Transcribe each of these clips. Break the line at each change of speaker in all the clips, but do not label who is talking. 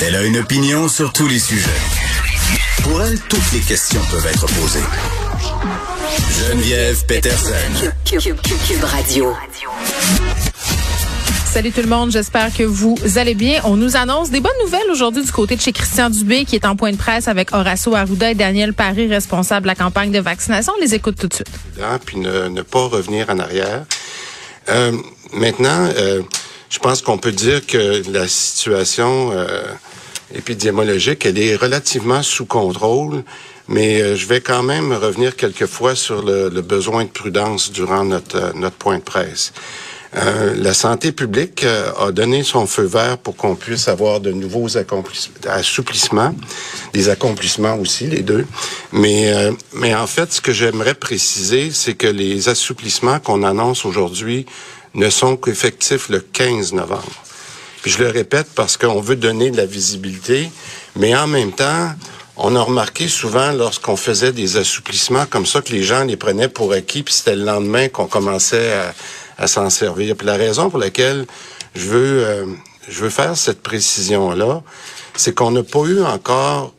Elle a une opinion sur tous les sujets. Pour elle, toutes les questions peuvent être posées. Geneviève Peterson.
Cube, Radio.
Salut tout le monde, j'espère que vous allez bien. On nous annonce des bonnes nouvelles aujourd'hui du côté de chez Christian Dubé qui est en point de presse avec Horacio Arruda et Daniel Paris, responsable de la campagne de vaccination. On les écoute tout de suite.
Puis ne, ne pas revenir en arrière. Euh, maintenant, euh, je pense qu'on peut dire que la situation euh, épidémiologique, elle est relativement sous contrôle, mais euh, je vais quand même revenir quelquefois sur le, besoin de prudence durant notre, euh, notre point de presse. Euh, la santé publique a donné son feu vert pour qu'on puisse avoir de nouveaux assouplissements, des accomplissements aussi, les deux. Mais, mais en fait, ce que j'aimerais préciser, c'est que les assouplissements qu'on annonce aujourd'hui ne sont qu'effectifs le 15 novembre. Puis je le répète parce qu'on veut donner de la visibilité, mais en même temps, on a remarqué souvent lorsqu'on faisait des assouplissements comme ça que les gens les prenaient pour acquis, puis c'était le lendemain qu'on commençait à, s'en servir. Puis la raison pour laquelle je veux, euh, je veux faire cette précision-là, c'est qu'on n'a pas eu encore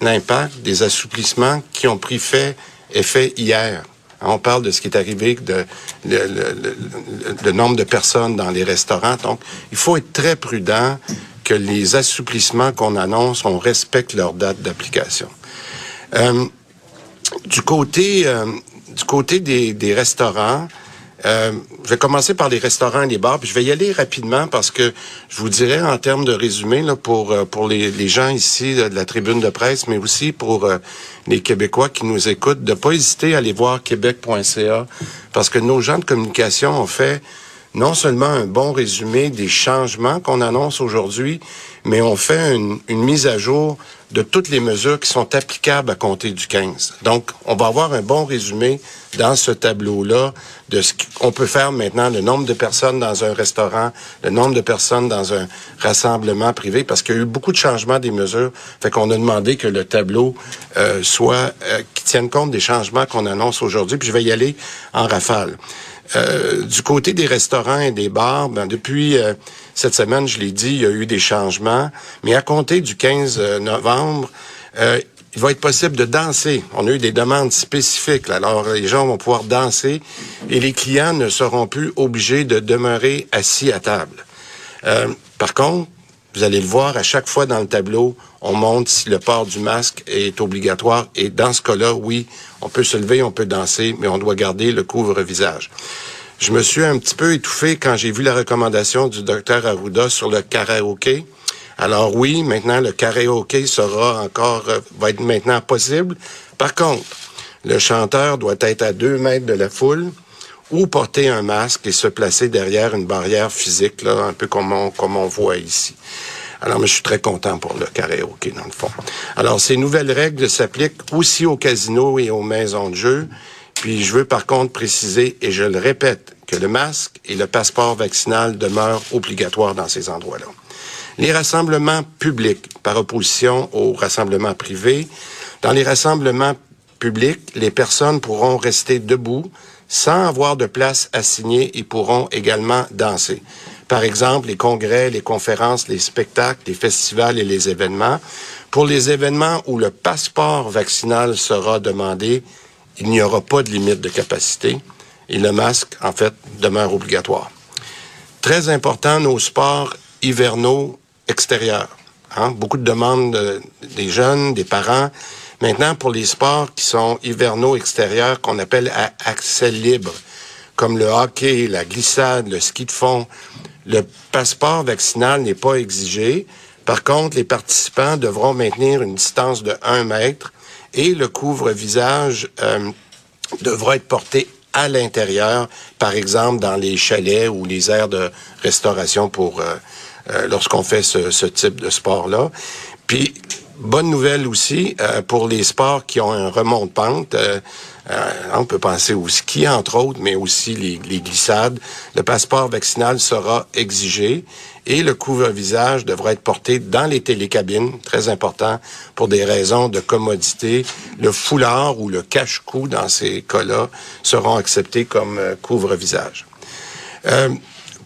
l'impact des assouplissements qui ont pris fait effet hier. On parle de ce qui est arrivé, de le, nombre de personnes dans les restaurants. Donc, il faut être très prudent que les assouplissements qu'on annonce, on respecte leur date d'application. Euh, du côté euh, du côté des, des restaurants, euh, je vais commencer par les restaurants et les bars, puis je vais y aller rapidement parce que je vous dirais en termes de résumé là, pour euh, pour les, les gens ici de la tribune de presse, mais aussi pour euh, les Québécois qui nous écoutent, de pas hésiter à aller voir québec.ca parce que nos gens de communication ont fait non seulement un bon résumé des changements qu'on annonce aujourd'hui, mais on fait une, une, mise à jour de toutes les mesures qui sont applicables à compter du 15. Donc, on va avoir un bon résumé dans ce tableau-là de ce qu'on peut faire maintenant, le nombre de personnes dans un restaurant, le nombre de personnes dans un rassemblement privé, parce qu'il y a eu beaucoup de changements des mesures. Fait qu'on a demandé que le tableau euh, soit euh, qui tienne compte des changements qu'on annonce aujourd'hui. Puis je vais y aller en rafale. Euh, du côté des restaurants et des bars, ben, depuis euh, cette semaine, je l'ai dit, il y a eu des changements, mais à compter du 15 euh, novembre, il va être possible de danser. On a eu des demandes spécifiques. Alors, les gens vont pouvoir danser et les clients ne seront plus obligés de demeurer assis à table. par contre, vous allez le voir, à chaque fois dans le tableau, on montre si le port du masque est obligatoire. Et dans ce cas-là, oui, on peut se lever, on peut danser, mais on doit garder le couvre-visage. Je me suis un petit peu étouffé quand j'ai vu la recommandation du docteur Arruda sur le karaoké. Alors oui, maintenant le karaoké sera encore euh, va être maintenant possible. Par contre, le chanteur doit être à deux mètres de la foule ou porter un masque et se placer derrière une barrière physique, là, un peu comme on, comme on voit ici. Alors, mais je suis très content pour le karaoké, dans le fond. Alors, ces nouvelles règles s'appliquent aussi aux casinos et aux maisons de jeu. Puis, je veux par contre préciser, et je le répète, que le masque et le passeport vaccinal demeurent obligatoires dans ces endroits-là. Les rassemblements publics, par opposition aux rassemblements privés, dans les rassemblements publics, les personnes pourront rester debout sans avoir de place assignée et pourront également danser. Par exemple, les congrès, les conférences, les spectacles, les festivals et les événements. Pour les événements où le passeport vaccinal sera demandé, il n'y aura pas de limite de capacité et le masque, en fait, demeure obligatoire. Très important, nos sports hivernaux extérieurs. Hein? Beaucoup de demandes des jeunes, des parents. Maintenant, pour les sports qui sont hivernaux extérieurs, qu'on appelle à accès libre, comme le hockey, la glissade, le ski de fond, le passeport vaccinal n'est pas exigé. Par contre, les participants devront maintenir une distance de 1 mètre et le couvre-visage euh, devra être porté à l'intérieur, par exemple dans les chalets ou les aires de restauration pour euh, euh, lorsqu'on fait ce, ce, type de sport-là. Puis bonne nouvelle aussi euh, pour les sports qui ont un remont de pente. Euh, euh, on peut penser au ski, entre autres, mais aussi les, les glissades. Le passeport vaccinal sera exigé et le couvre-visage devra être porté dans les télécabines, très important, pour des raisons de commodité. Le foulard ou le cache-cou, dans ces cas-là, seront acceptés comme couvre-visage.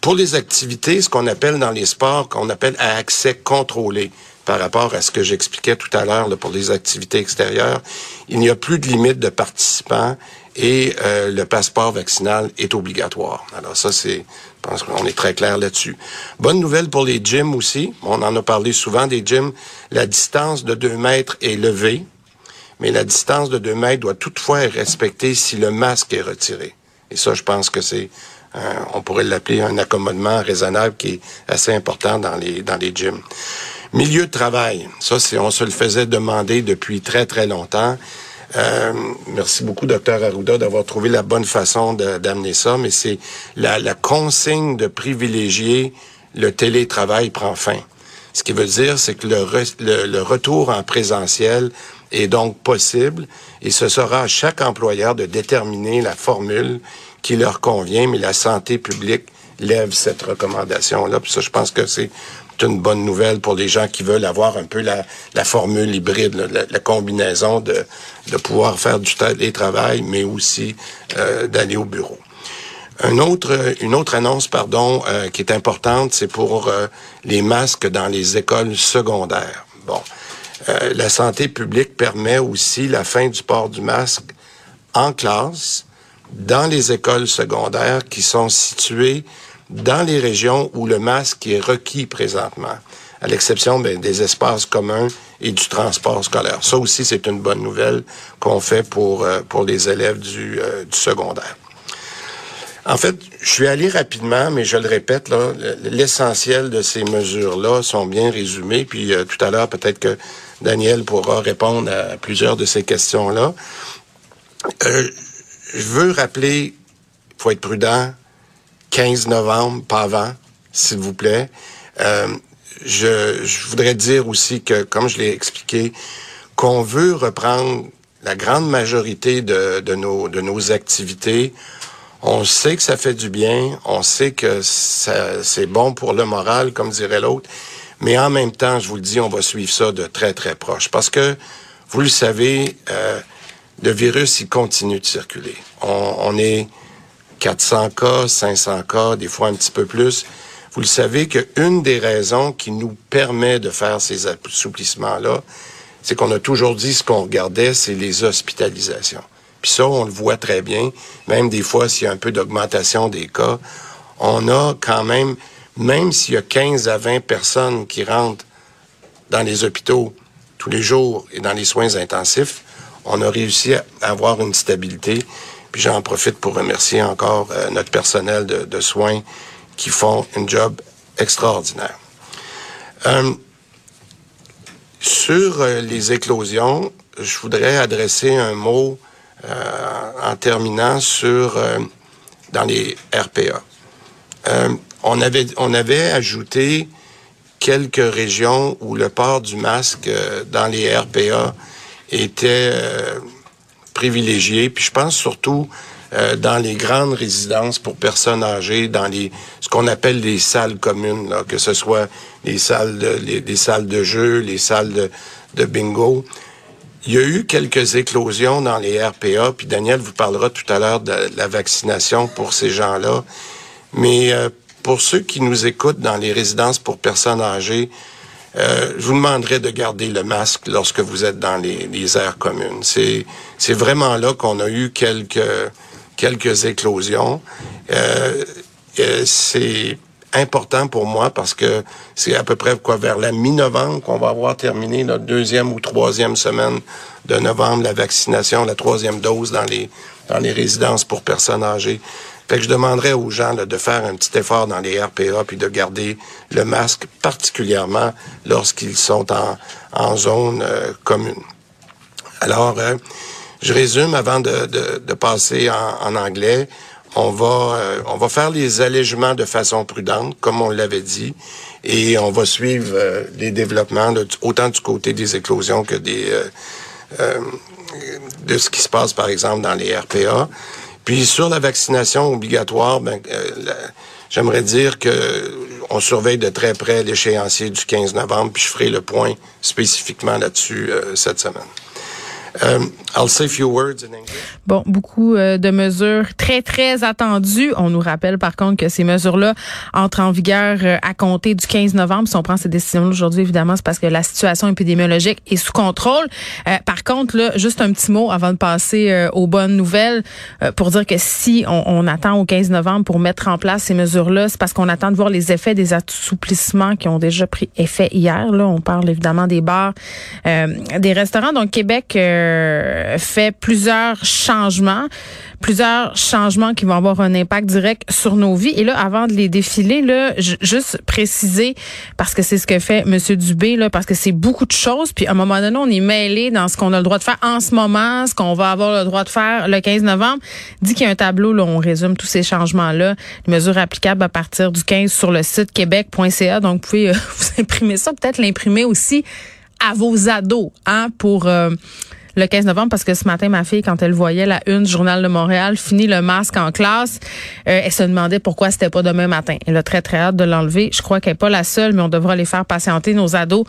pour les activités, ce qu'on appelle dans les sports, qu'on appelle à accès contrôlé par rapport à ce que j'expliquais tout à l'heure pour les activités extérieures. Il n'y a plus de limite de participants et euh, le passeport vaccinal est obligatoire. Alors ça, c'est, je pense qu'on est très clair là-dessus. Bonne nouvelle pour les gyms aussi. On en a parlé souvent des gyms. La distance de deux mètres est levée, mais la distance de deux mètres doit toutefois être respectée si le masque est retiré. Et ça, je pense que c'est, on pourrait l'appeler un accommodement raisonnable qui est assez important dans les dans les gyms. Milieu de travail, ça, c'est, on se le faisait demander depuis très, très longtemps. Euh, merci beaucoup, docteur Arruda, d'avoir trouvé la bonne façon d'amener ça, mais c'est la, la, consigne de privilégier le télétravail prend fin. Ce qui veut dire, c'est que le, le, le, retour en présentiel est donc possible et ce sera à chaque employeur de déterminer la formule qui leur convient, mais la santé publique lève cette recommandation-là. Puis ça, je pense que c'est une bonne nouvelle pour les gens qui veulent avoir un peu la, formule hybride, la, combinaison de, de pouvoir faire du télétravail, mais aussi euh, d'aller au bureau. Un autre, une autre annonce, pardon, euh, qui est importante, c'est pour euh, les masques dans les écoles secondaires. Bon, la santé publique permet aussi la fin du port du masque en classe dans les écoles secondaires qui sont situées dans les régions où le masque est requis présentement, à l'exception ben, des espaces communs et du transport scolaire. Ça aussi, c'est une bonne nouvelle qu'on fait pour, euh, pour les élèves du, euh, du secondaire. En fait, je suis allé rapidement, mais je le répète, là, l'essentiel de ces mesures-là sont bien résumées. Puis euh, tout à l'heure, peut-être que Daniel pourra répondre à plusieurs de ces questions-là. je veux rappeler, faut être prudent, 15 novembre, pas avant, s'il vous plaît. Euh, je, je, voudrais dire aussi que, comme je l'ai expliqué, qu'on veut reprendre la grande majorité de, de, nos, de nos activités. On sait que ça fait du bien, on sait que c'est bon pour le moral, comme dirait l'autre, mais en même temps, je vous le dis, on va suivre ça de très, très proche. Parce que, vous le savez, euh, le virus, il continue de circuler. On, on est 400 cas, 500 cas, des fois un petit peu plus. Vous le savez qu'une des raisons qui nous permet de faire ces assouplissements-là, c'est qu'on a toujours dit ce qu'on regardait, c'est les hospitalisations. Puis ça, on le voit très bien. Même des fois, s'il y a un peu d'augmentation des cas, on a quand même, même s'il y a 15 à 20 personnes qui rentrent dans les hôpitaux tous les jours et dans les soins intensifs, on a réussi à avoir une stabilité. Puis j'en profite pour remercier encore euh, notre personnel de, soins qui font un job extraordinaire. Euh, sur euh, les éclosions, je voudrais adresser un mot en terminant sur dans les RPA. on avait on avait ajouté quelques régions où le port du masque dans les RPA était privilégié. Puis je pense surtout euh, dans les grandes résidences pour personnes âgées, dans les ce qu'on appelle les salles communes, là, que ce soit les salles de, les, salles de jeu, les salles de, de, bingo. Il y a eu quelques éclosions dans les RPA, puis Daniel vous parlera tout à l'heure de la vaccination pour ces gens-là. Mais euh, pour ceux qui nous écoutent dans les résidences pour personnes âgées, euh, je vous demanderai de garder le masque lorsque vous êtes dans les, les aires communes. C'est, c'est vraiment là qu'on a eu quelques, quelques éclosions. Euh, euh, c'est important pour moi parce que c'est à peu près quoi vers la mi-novembre qu'on va avoir terminé notre deuxième ou troisième semaine de novembre la vaccination, la troisième dose dans les dans les résidences pour personnes âgées. Fait que je demanderais aux gens de faire un petit effort dans les RPA puis de garder le masque, particulièrement lorsqu'ils sont en, en zone euh, commune. Alors, euh, je résume avant de, de, passer en, anglais. on va, euh, on va faire les allègements de façon prudente, comme on l'avait dit, et on va suivre les développements autant du côté des éclosions que des de ce qui se passe, par exemple, dans les RPA. Puis sur la vaccination obligatoire, ben, j'aimerais dire que on surveille de très près l'échéancier du 15 novembre, puis je ferai le point spécifiquement là-dessus cette semaine. Um, I'll say few words in English.
Bon, beaucoup euh, de mesures très, très attendues. On nous rappelle par contre que ces mesures-là entrent en vigueur euh, à compter du 15 novembre. Si on prend ces décisions aujourd'hui, évidemment, c'est parce que la situation épidémiologique est sous contrôle. Euh, par contre, là, juste un petit mot avant de passer aux bonnes nouvelles pour dire que si on, on, attend au 15 novembre pour mettre en place ces mesures-là, c'est parce qu'on attend de voir les effets des assouplissements qui ont déjà pris effet hier. Là, on parle évidemment des bars, des restaurants. Donc, Québec euh, fait plusieurs changements, plusieurs changements qui vont avoir un impact direct sur nos vies. Et là, avant de les défiler, là, juste préciser parce que c'est ce que fait Monsieur Dubé là, parce que c'est beaucoup de choses. Puis à un moment donné, on est mêlé dans ce qu'on a le droit de faire en ce moment, ce qu'on va avoir le droit de faire le 15 novembre. Dit qu'il y a un tableau là, on résume tous ces changements là, les mesures applicables à partir du 15 sur le site québec.ca. Donc, vous pouvez euh, vous imprimer ça, peut-être l'imprimer aussi à vos ados, hein, pour euh, le 15 novembre parce que ce matin, ma fille, quand elle voyait la une du Journal de Montréal, fini le masque en classe, euh, elle se demandait pourquoi c'était pas demain matin. Elle a très, très hâte de l'enlever. Je crois qu'elle n'est pas la seule, mais on devra les faire patienter, nos ados,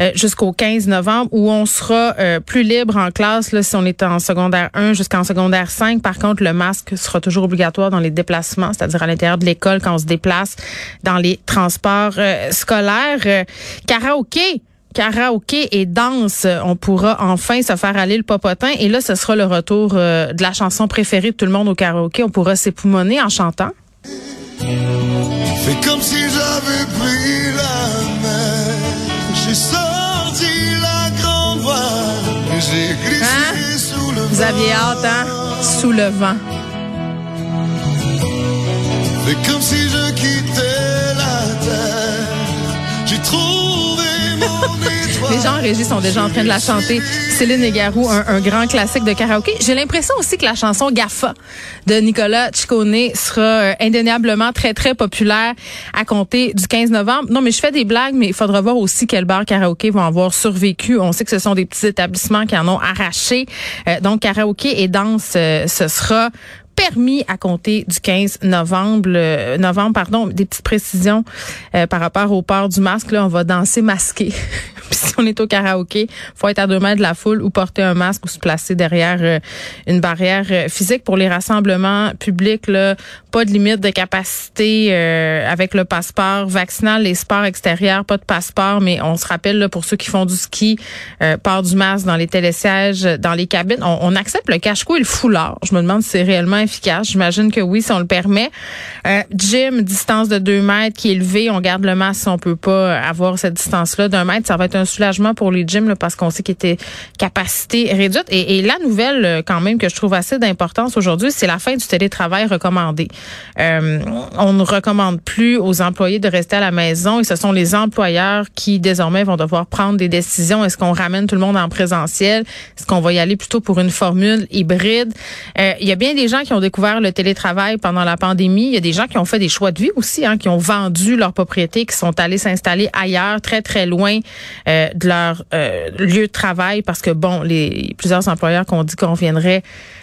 euh, jusqu'au 15 novembre où on sera euh, plus libre en classe là, si on est en secondaire 1 jusqu'en secondaire 5. Par contre, le masque sera toujours obligatoire dans les déplacements, c'est-à-dire à, l'intérieur de l'école quand on se déplace dans les transports scolaires. karaoké karaoké et danse, on pourra enfin se faire aller le popotin. Et là, ce sera le retour euh, de la chanson préférée de tout le monde au karaoké. On pourra s'époumoner en chantant.
Fais comme si j'avais pris la mer. J'ai sorti la grande voile. J'ai glissé hein? sous le
Vous aviez hâte, hein? Sous le vent.
Fais comme si je quittais la terre. J'ai trouvé
les gens en régie sont déjà en train de la chanter. Céline et Garou, un, grand classique de karaoké. J'ai l'impression aussi que la chanson Gaffa de Nicolas Ciccone sera euh, indéniablement très, très populaire à compter du 15 novembre. Non, mais je fais des blagues, mais il faudra voir aussi quel bar karaoké vont avoir survécu. On sait que ce sont des petits établissements qui en ont arraché. Euh, donc, karaoké et danse, euh, ce sera permis à compter du 15 novembre. novembre, pardon, des petites précisions par rapport au port du masque. Là, on va danser masqué. si on est au karaoké, faut être à deux mètres de la foule ou porter un masque ou se placer derrière euh, une barrière euh, physique. Pour les rassemblements publics, là, pas de limite de capacité euh, avec le passeport vaccinal. Les sports extérieurs, pas de passeport, mais on se rappelle là, pour ceux qui font du ski, port du masque dans les télésièges, dans les cabines. On, accepte le cache-cou et le foulard. Je me demande si c'est réellement efficace. J'imagine que oui, si on le permet. gym, distance de deux mètres qui est élevée. On garde le masque si on peut pas avoir cette distance-là d'un mètre. Ça va être un soulagement pour les gyms parce qu'on sait qu'il était capacité réduite. Et, la nouvelle, euh, quand même, que je trouve assez d'importance aujourd'hui, c'est la fin du télétravail recommandé. Euh, on ne recommande plus aux employés de rester à la maison et ce sont les employeurs qui désormais vont devoir prendre des décisions. Est-ce qu'on ramène tout le monde en présentiel? Est-ce qu'on va y aller plutôt pour une formule hybride? Euh, il y a bien des gens qui ont découvert le télétravail pendant la pandémie. Il y a des gens qui ont fait des choix de vie aussi, hein, qui ont vendu leur propriété, qui sont allés s'installer ailleurs, très très loin euh, de leur euh, lieu de travail parce que bon, les plusieurs employeurs qu'on dit qu'on viendrait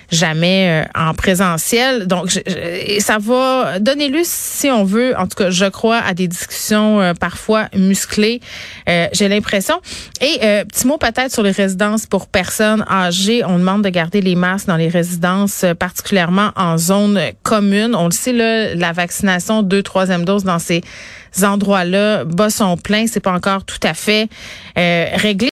jamais euh, en présentiel. Donc, ça va donner lieu, si on veut, en tout cas, je crois, à des discussions parfois musclées. J'ai l'impression. Et petit mot peut-être sur les résidences pour personnes âgées. On demande de garder les masques dans les résidences, particulièrement en zone commune. On le sait, là, la vaccination deux, troisième dose dans ces endroits-là bas son plein, c'est pas encore tout à fait euh, réglé.